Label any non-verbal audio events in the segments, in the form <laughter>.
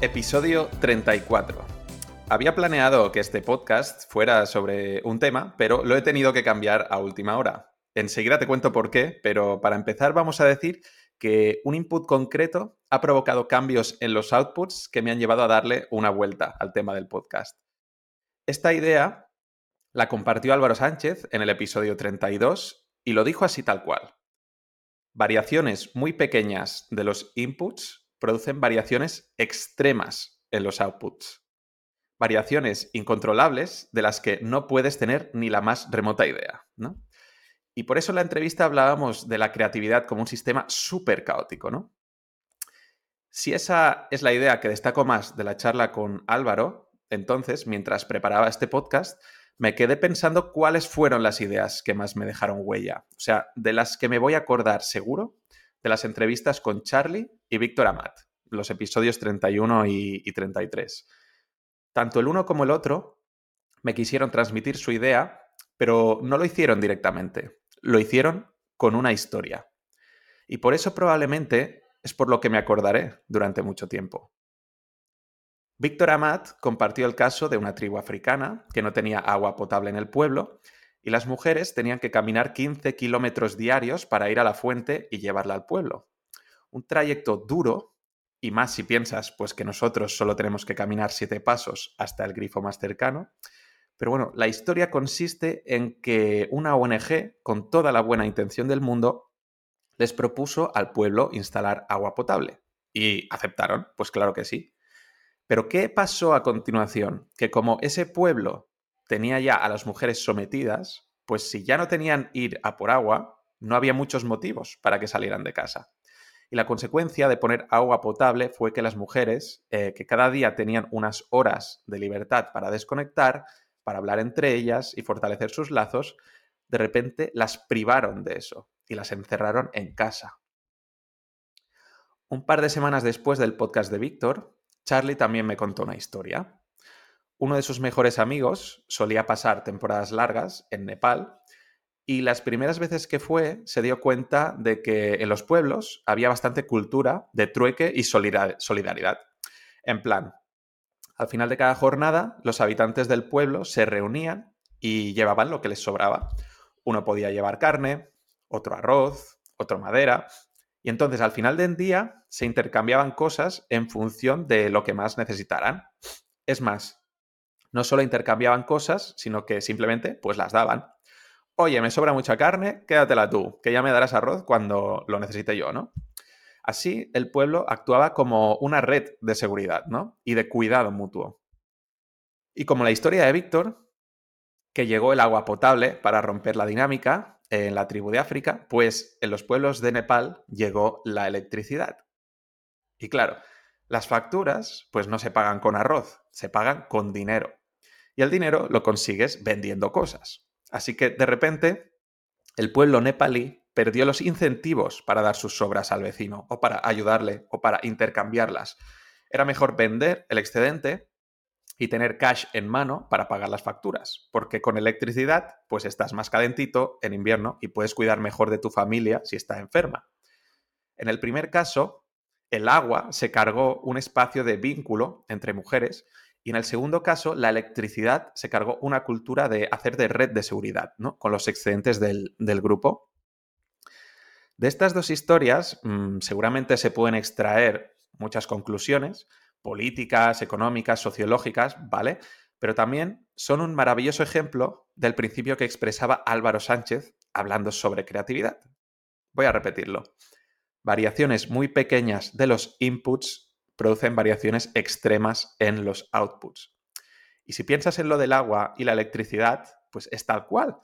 Episodio 34. Había planeado que este podcast fuera sobre un tema, pero lo he tenido que cambiar a última hora. Enseguida te cuento por qué, pero para empezar vamos a decir que un input concreto ha provocado cambios en los outputs que me han llevado a darle una vuelta al tema del podcast. Esta idea la compartió Álvaro Sánchez en el episodio 32 y lo dijo así tal cual. Variaciones muy pequeñas de los inputs producen variaciones extremas en los outputs. Variaciones incontrolables de las que no puedes tener ni la más remota idea. Y por eso en la entrevista hablábamos de la creatividad como un sistema súper caótico. ¿no? Si esa es la idea que destaco más de la charla con Álvaro, entonces, mientras preparaba este podcast, me quedé pensando cuáles fueron las ideas que más me dejaron huella. O sea, de las que me voy a acordar seguro, de las entrevistas con Charlie y Víctor Amat, los episodios 31 y, y 33. Tanto el uno como el otro me quisieron transmitir su idea, pero no lo hicieron directamente, lo hicieron con una historia. Y por eso probablemente es por lo que me acordaré durante mucho tiempo. Víctor Amat compartió el caso de una tribu africana que no tenía agua potable en el pueblo y las mujeres tenían que caminar 15 kilómetros diarios para ir a la fuente y llevarla al pueblo. Un trayecto duro, y más si piensas pues que nosotros solo tenemos que caminar siete pasos hasta el grifo más cercano. Pero bueno, la historia consiste en que una ONG, con toda la buena intención del mundo, les propuso al pueblo instalar agua potable. Y aceptaron, pues claro que sí. Pero ¿qué pasó a continuación? Que como ese pueblo tenía ya a las mujeres sometidas, pues si ya no tenían ir a por agua, no había muchos motivos para que salieran de casa. Y la consecuencia de poner agua potable fue que las mujeres, eh, que cada día tenían unas horas de libertad para desconectar, para hablar entre ellas y fortalecer sus lazos, de repente las privaron de eso y las encerraron en casa. Un par de semanas después del podcast de Víctor, Charlie también me contó una historia uno de sus mejores amigos solía pasar temporadas largas en Nepal y las primeras veces que fue se dio cuenta de que en los pueblos había bastante cultura de trueque y solidaridad. En plan, al final de cada jornada los habitantes del pueblo se reunían y llevaban lo que les sobraba. Uno podía llevar carne, otro arroz, otro madera, y entonces al final del día se intercambiaban cosas en función de lo que más necesitaran. Es más, no solo intercambiaban cosas, sino que simplemente pues las daban. Oye, me sobra mucha carne, quédatela tú, que ya me darás arroz cuando lo necesite yo, ¿no? Así el pueblo actuaba como una red de seguridad, ¿no? Y de cuidado mutuo. Y como la historia de Víctor, que llegó el agua potable para romper la dinámica en la tribu de África, pues en los pueblos de Nepal llegó la electricidad. Y claro, las facturas pues no se pagan con arroz, se pagan con dinero y el dinero lo consigues vendiendo cosas. Así que de repente el pueblo nepalí perdió los incentivos para dar sus sobras al vecino o para ayudarle o para intercambiarlas. Era mejor vender el excedente y tener cash en mano para pagar las facturas, porque con electricidad pues estás más calentito en invierno y puedes cuidar mejor de tu familia si está enferma. En el primer caso, el agua se cargó un espacio de vínculo entre mujeres y en el segundo caso, la electricidad se cargó una cultura de hacer de red de seguridad, ¿no? Con los excedentes del, grupo. De estas dos historias, mm, seguramente se pueden extraer muchas conclusiones, políticas, económicas, sociológicas, ¿vale? Pero también son un maravilloso ejemplo del principio que expresaba Álvaro Sánchez hablando sobre creatividad. Voy a repetirlo. Variaciones muy pequeñas de los inputs producen variaciones extremas en los outputs. Y si piensas en lo del agua y la electricidad, pues es tal cual.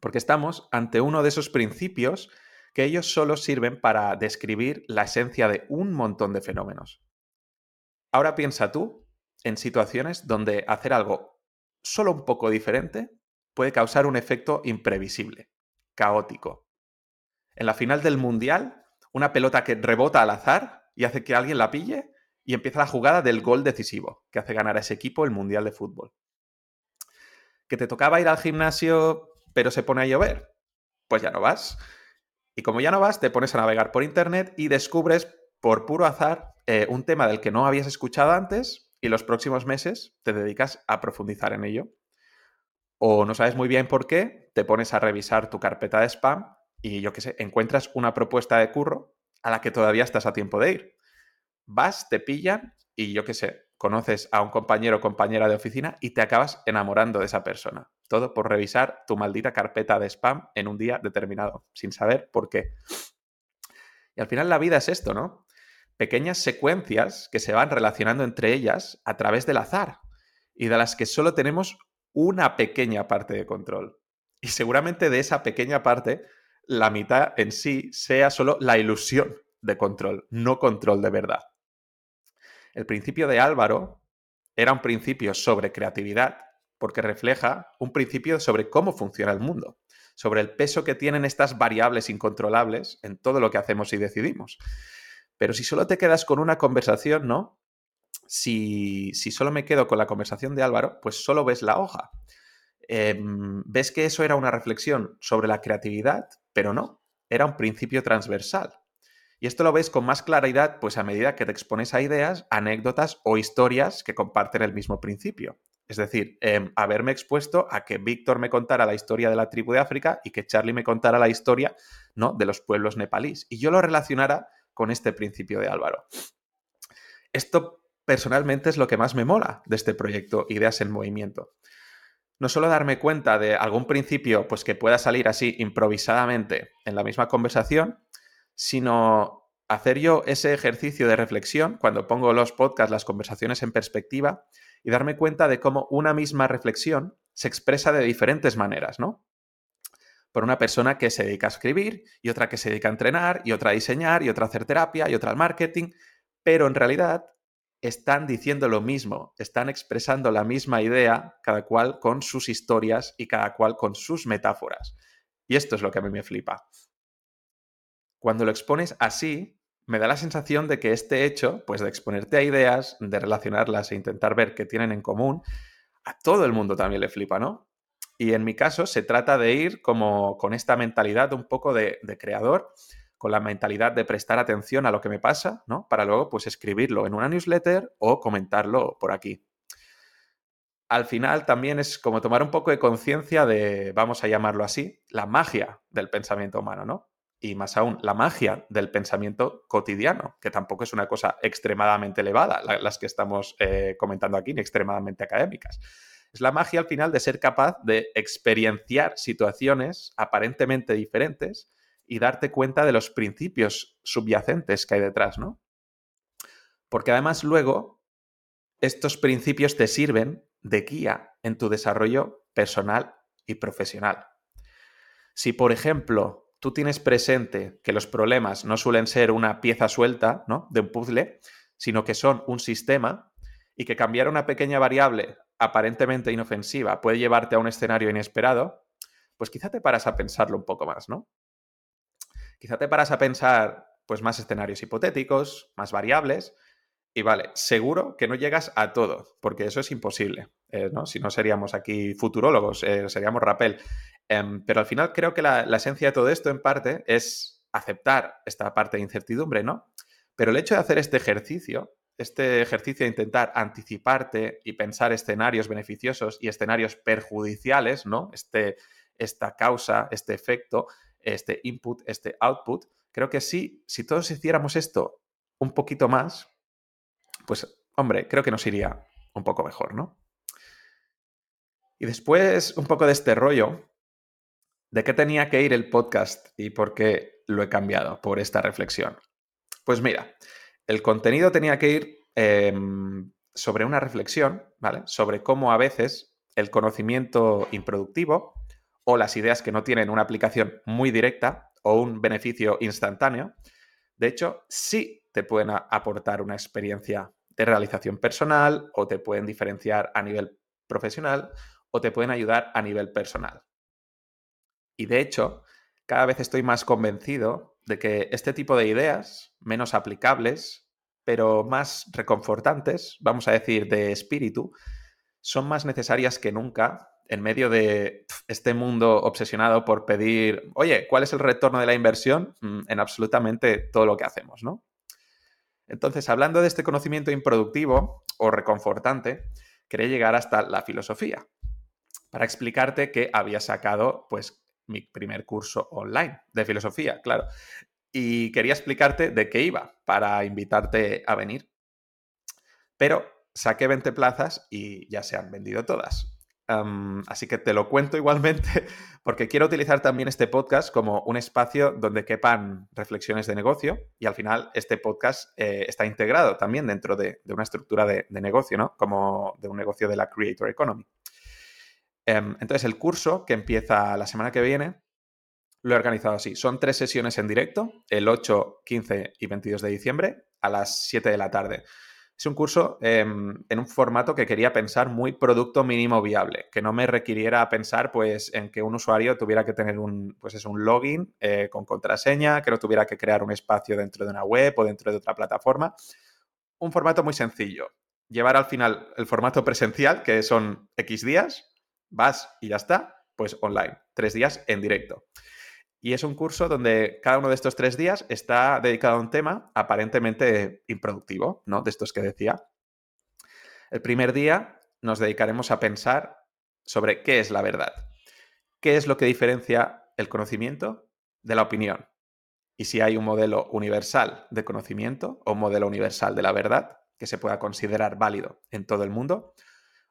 Porque estamos ante uno de esos principios que ellos solo sirven para describir la esencia de un montón de fenómenos. Ahora piensa tú en situaciones donde hacer algo solo un poco diferente puede causar un efecto imprevisible, caótico. En la final del Mundial, una pelota que rebota al azar y hace que alguien la pille y empieza la jugada del gol decisivo, que hace ganar a ese equipo el Mundial de Fútbol. ¿Que te tocaba ir al gimnasio pero se pone a llover? Pues ya no vas. Y como ya no vas, te pones a navegar por Internet y descubres por puro azar eh, un tema del que no habías escuchado antes y los próximos meses te dedicas a profundizar en ello. O no sabes muy bien por qué, te pones a revisar tu carpeta de spam y yo qué sé, encuentras una propuesta de curro a la que todavía estás a tiempo de ir. Vas, te pillan y yo qué sé, conoces a un compañero o compañera de oficina y te acabas enamorando de esa persona. Todo por revisar tu maldita carpeta de spam en un día determinado, sin saber por qué. Y al final la vida es esto, ¿no? Pequeñas secuencias que se van relacionando entre ellas a través del azar y de las que solo tenemos una pequeña parte de control. Y seguramente de esa pequeña parte, la mitad en sí sea solo la ilusión de control, no control de verdad. El principio de Álvaro era un principio sobre creatividad porque refleja un principio sobre cómo funciona el mundo, sobre el peso que tienen estas variables incontrolables en todo lo que hacemos y decidimos. Pero si solo te quedas con una conversación, ¿no? Si, solo me quedo con la conversación de Álvaro, pues solo ves la hoja. Em, ves que eso era una reflexión sobre la creatividad, pero no, era un principio transversal. Y esto lo ves con más claridad, pues a medida que te expones a ideas, anécdotas o historias que comparten el mismo principio. Es decir, em, haberme expuesto a que Víctor me contara la historia de la tribu de África y que Charlie me contara la historia ¿no? de los pueblos nepalíes. Y yo lo relacionara con este principio de Álvaro. Esto personalmente es lo que más me mola de este proyecto Ideas en Movimiento. No solo darme cuenta de algún principio pues, que pueda salir así improvisadamente en la misma conversación, sino hacer yo ese ejercicio de reflexión cuando pongo los podcasts, las conversaciones en perspectiva y darme cuenta de cómo una misma reflexión se expresa de diferentes maneras, ¿no? Por una persona que se dedica a escribir y otra que se dedica a entrenar y otra a diseñar y otra a hacer terapia y otra al marketing, pero en realidad están diciendo lo mismo, están expresando la misma idea, cada cual con sus historias y cada cual con sus metáforas. Y esto es lo que a mí me flipa. Cuando lo expones así, me da la sensación de que este hecho, pues de exponerte a ideas, de relacionarlas e intentar ver qué tienen en común, a todo el mundo también le flipa, ¿no? Y en mi caso se trata de ir como con esta mentalidad un poco de, creador, con la mentalidad de prestar atención a lo que me pasa, ¿no? Para luego pues escribirlo en una newsletter o comentarlo por aquí. Al final también es como tomar un poco de conciencia de, vamos a llamarlo así, la magia del pensamiento humano, ¿no? y más aún la magia del pensamiento cotidiano, que tampoco es una cosa extremadamente elevada, las que estamos eh, comentando aquí, ni extremadamente académicas. Es la magia al final de ser capaz de experienciar situaciones aparentemente diferentes y darte cuenta de los principios subyacentes que hay detrás, ¿no? Porque además luego estos principios te sirven de guía en tu desarrollo personal y profesional. Si, por ejemplo, tú tienes presente que los problemas no suelen ser una pieza suelta ¿no? de un puzzle, sino que son un sistema y que cambiar una pequeña variable aparentemente inofensiva puede llevarte a un escenario inesperado, pues quizá te paras a pensarlo un poco más, ¿no? Quizá te paras a pensar pues más escenarios hipotéticos, más variables, y vale, seguro que no llegas a todo, porque eso es imposible, eh, ¿no? Si no seríamos aquí futurólogos, eh, seríamos rapel. Em, pero al final creo que la, esencia de todo esto, en parte, es aceptar esta parte de incertidumbre, ¿no? Pero el hecho de hacer este ejercicio, este ejercicio de intentar anticiparte y pensar escenarios beneficiosos y escenarios perjudiciales, ¿no? Este, esta causa, este efecto, este input, este output, creo que sí, si todos hiciéramos esto un poquito más, pues, hombre, creo que nos iría un poco mejor, ¿no? Y después, un poco de este rollo, ¿De qué tenía que ir el podcast y por qué lo he cambiado por esta reflexión? Pues mira, el contenido tenía que ir em, sobre una reflexión, ¿vale? Sobre cómo a veces el conocimiento improductivo o las ideas que no tienen una aplicación muy directa o un beneficio instantáneo. De hecho, sí te pueden aportar una experiencia de realización personal o te pueden diferenciar a nivel profesional o te pueden ayudar a nivel personal. Y de hecho, cada vez estoy más convencido de que este tipo de ideas, menos aplicables, pero más reconfortantes, vamos a decir, de espíritu, son más necesarias que nunca en medio de este mundo obsesionado por pedir, oye, ¿cuál es el retorno de la inversión? Mm, en absolutamente todo lo que hacemos, ¿no? Entonces, hablando de este conocimiento improductivo o reconfortante, quería llegar hasta la filosofía para explicarte que había sacado, pues, mi primer curso online de filosofía, claro. Y quería explicarte de qué iba para invitarte a venir. Pero saqué 20 plazas y ya se han vendido todas así que te lo cuento <laughs> igualmente porque quiero utilizar también este podcast como un espacio donde quepan reflexiones de negocio y al final este podcast eh, está integrado también dentro de, una estructura de, negocio, ¿no? Como de un negocio de la Creator Economy. Em, entonces el curso que empieza la semana que viene lo he organizado así. Son tres sesiones en directo, el 8, 15 y 22 de diciembre a las 7 de la tarde. Es un curso em, en un formato que quería pensar muy producto mínimo viable, que no me requiriera pensar pues, en que un usuario tuviera que tener un, pues es un login eh, con contraseña, que no tuviera que crear un espacio dentro de una web o dentro de otra plataforma. Un formato muy sencillo. Llevar al final el formato presencial, que son X días, vas y ya está, pues online, tres días en directo. Y es un curso donde cada uno de estos tres días está dedicado a un tema aparentemente improductivo, ¿no? De estos que decía. El primer día nos dedicaremos a pensar sobre qué es la verdad. ¿Qué es lo que diferencia el conocimiento de la opinión? Y si hay un modelo universal de conocimiento o un modelo universal de la verdad que se pueda considerar válido en todo el mundo,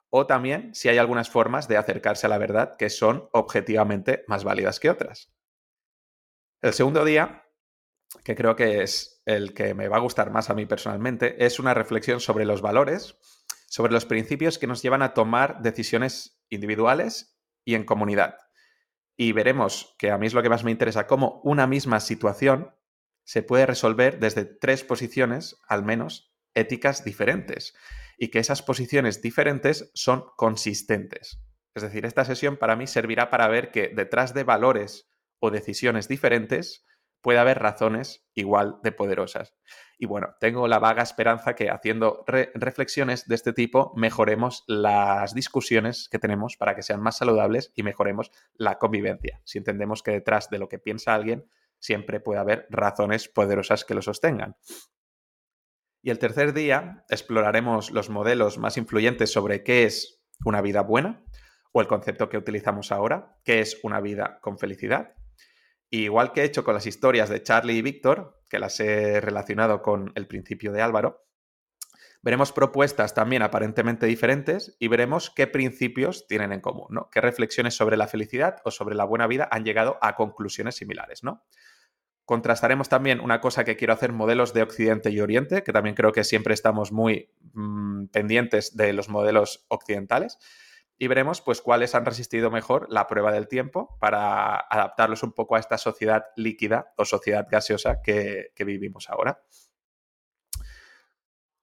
o también si hay algunas formas de acercarse a la verdad que son objetivamente más válidas que otras. El segundo día, que creo que es el que me va a gustar más a mí personalmente, es una reflexión sobre los valores, sobre los principios que nos llevan a tomar decisiones individuales y en comunidad. Y veremos, que a mí es lo que más me interesa, cómo una misma situación se puede resolver desde tres posiciones, al menos, éticas diferentes, y que esas posiciones diferentes son consistentes. Es decir, esta sesión para mí servirá para ver que detrás de valores o decisiones diferentes, puede haber razones igual de poderosas. Y bueno, tengo la vaga esperanza que haciendo reflexiones de este tipo mejoremos las discusiones que tenemos para que sean más saludables y mejoremos la convivencia. Si entendemos que detrás de lo que piensa alguien siempre puede haber razones poderosas que lo sostengan. Y el tercer día exploraremos los modelos más influyentes sobre qué es una vida buena o el concepto que utilizamos ahora, qué es una vida con felicidad igual que he hecho con las historias de Charlie y Víctor, que las he relacionado con el principio de Álvaro, veremos propuestas también aparentemente diferentes y veremos qué principios tienen en común, ¿no? Qué reflexiones sobre la felicidad o sobre la buena vida han llegado a conclusiones similares, ¿no? Contrastaremos también una cosa que quiero hacer, modelos de Occidente y Oriente, que también creo que siempre estamos muy mm, pendientes de los modelos occidentales y veremos pues cuáles han resistido mejor la prueba del tiempo para adaptarlos un poco a esta sociedad líquida o sociedad gaseosa que, vivimos ahora.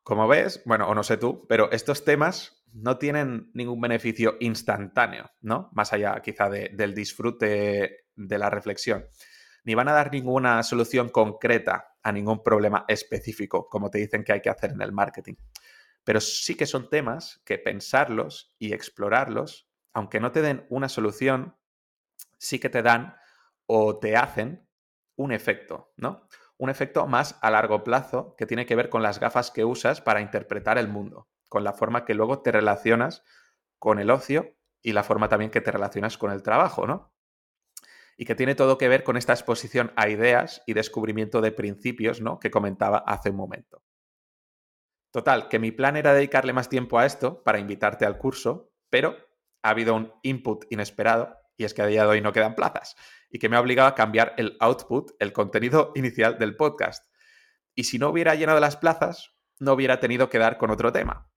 Como ves, bueno, o no sé tú, pero estos temas no tienen ningún beneficio instantáneo, ¿no? Más allá quizá del disfrute de la reflexión. Ni van a dar ninguna solución concreta a ningún problema específico, como te dicen que hay que hacer en el marketing. Pero sí que son temas que pensarlos y explorarlos, aunque no te den una solución, sí que te dan o te hacen un efecto, ¿no? Un efecto más a largo plazo que tiene que ver con las gafas que usas para interpretar el mundo, con la forma que luego te relacionas con el ocio y la forma también que te relacionas con el trabajo, ¿no? Y que tiene todo que ver con esta exposición a ideas y descubrimiento de principios, ¿no? Que comentaba hace un momento. Total, que mi plan era dedicarle más tiempo a esto para invitarte al curso, pero ha habido un input inesperado y es que a día de hoy no quedan plazas y que me ha obligado a cambiar el output, el contenido <laughs> inicial del podcast. Y si no hubiera llenado las plazas, no hubiera tenido que dar con otro tema.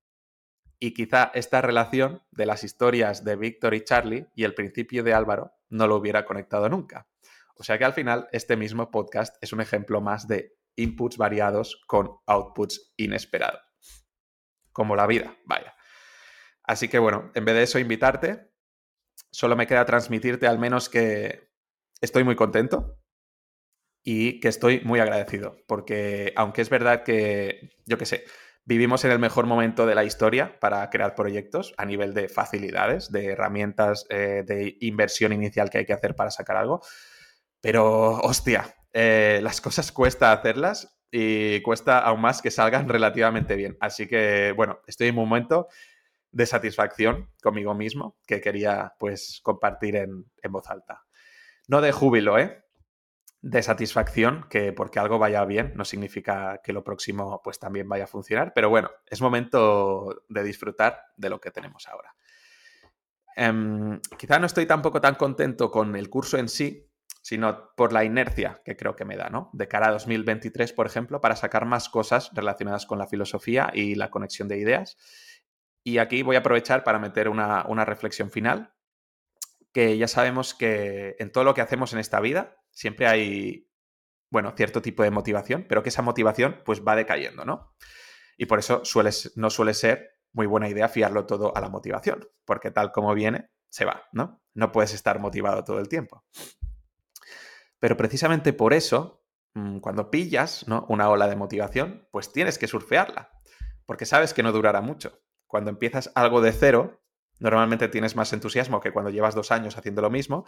Y quizá esta relación de las historias de Víctor y Charlie y el principio de Álvaro no lo hubiera conectado nunca. O sea que al final este mismo podcast es un ejemplo más de inputs variados con outputs inesperados. Como la vida, vaya. Así que bueno, en vez de eso invitarte, solo me queda transmitirte al menos que estoy muy contento y que estoy muy agradecido, porque aunque es verdad que, yo qué sé, vivimos en el mejor momento de la historia para crear proyectos a nivel de facilidades, de herramientas eh, de inversión inicial que hay que hacer para sacar algo, pero hostia, eh, las cosas cuesta hacerlas y cuesta aún más que salgan <laughs> relativamente bien. Así que, bueno, estoy en un momento de satisfacción conmigo mismo que quería pues compartir en, voz alta. No de júbilo, ¿eh? De satisfacción, que porque algo vaya bien no significa que lo próximo pues también vaya a funcionar, pero bueno, es momento de disfrutar de lo que tenemos ahora. Em, quizá no estoy tampoco tan contento con el curso en sí, sino por la inercia que creo que me da, ¿no? De cara a 2023, por ejemplo, para sacar más cosas relacionadas con la filosofía y la conexión de ideas y aquí voy a aprovechar para meter una, reflexión final, que ya sabemos que en todo lo que hacemos en esta vida siempre hay, bueno, cierto tipo de motivación, pero que esa motivación pues va decayendo, ¿no? Y por eso no suele ser muy buena idea fiarlo todo a la motivación, porque tal como viene, se va, ¿no? No puedes estar motivado todo el tiempo. Pero precisamente por eso, mm, cuando pillas ¿no? una ola de motivación, pues tienes que surfearla, porque sabes que no durará mucho cuando empiezas algo de cero, normalmente tienes más entusiasmo que cuando llevas dos años haciendo lo mismo.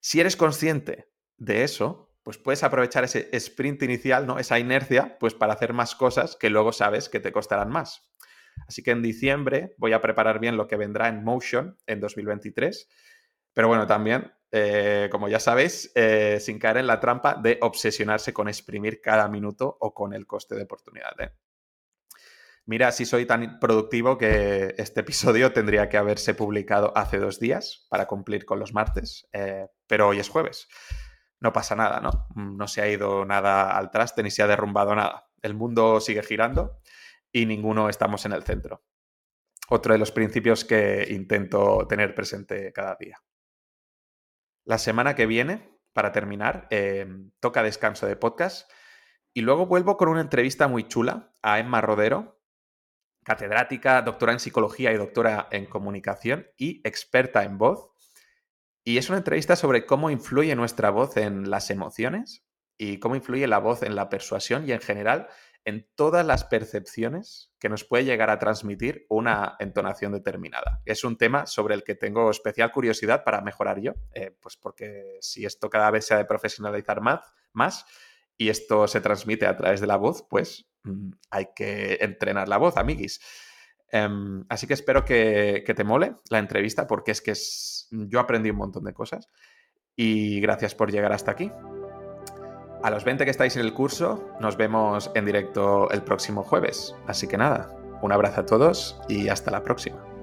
Si eres consciente de eso, pues puedes aprovechar ese sprint inicial, ¿no? Esa inercia, pues para hacer más cosas que luego sabes que te costarán más. Así que en diciembre voy a preparar bien lo que vendrá en Motion en 2023. Pero bueno, también, eh, como ya sabéis, eh, sin caer en la trampa de obsesionarse con exprimir cada minuto o con el coste de oportunidad. ¿eh? Mira, si soy tan productivo que este episodio tendría que haberse publicado hace dos días para cumplir con los martes, pero hoy es jueves. No pasa nada, ¿no? No se ha ido nada al traste ni se ha derrumbado nada. El mundo sigue girando y ninguno estamos en el centro. Otro de los principios que intento tener presente cada día. La semana que viene, para terminar, eh, toca descanso de podcast y luego vuelvo con una entrevista muy chula a Emma Rodero, catedrática, doctora en psicología y doctora en comunicación y experta en voz. Y es una entrevista sobre cómo influye nuestra voz en las emociones y cómo influye la voz en la persuasión y en general en todas las percepciones que nos puede llegar a transmitir una entonación determinada. Es un tema sobre el que tengo especial curiosidad para mejorar yo, eh, pues porque si esto cada vez se ha de profesionalizar más, y esto se transmite a través de la voz, pues mm, hay que entrenar la voz, amiguis. Em, así que espero que, te mole la entrevista porque es que es, yo aprendí un montón de cosas y gracias por llegar hasta aquí. A los 20 que estáis en el curso, nos vemos en directo el próximo jueves. Así que nada, un abrazo a todos y hasta la próxima.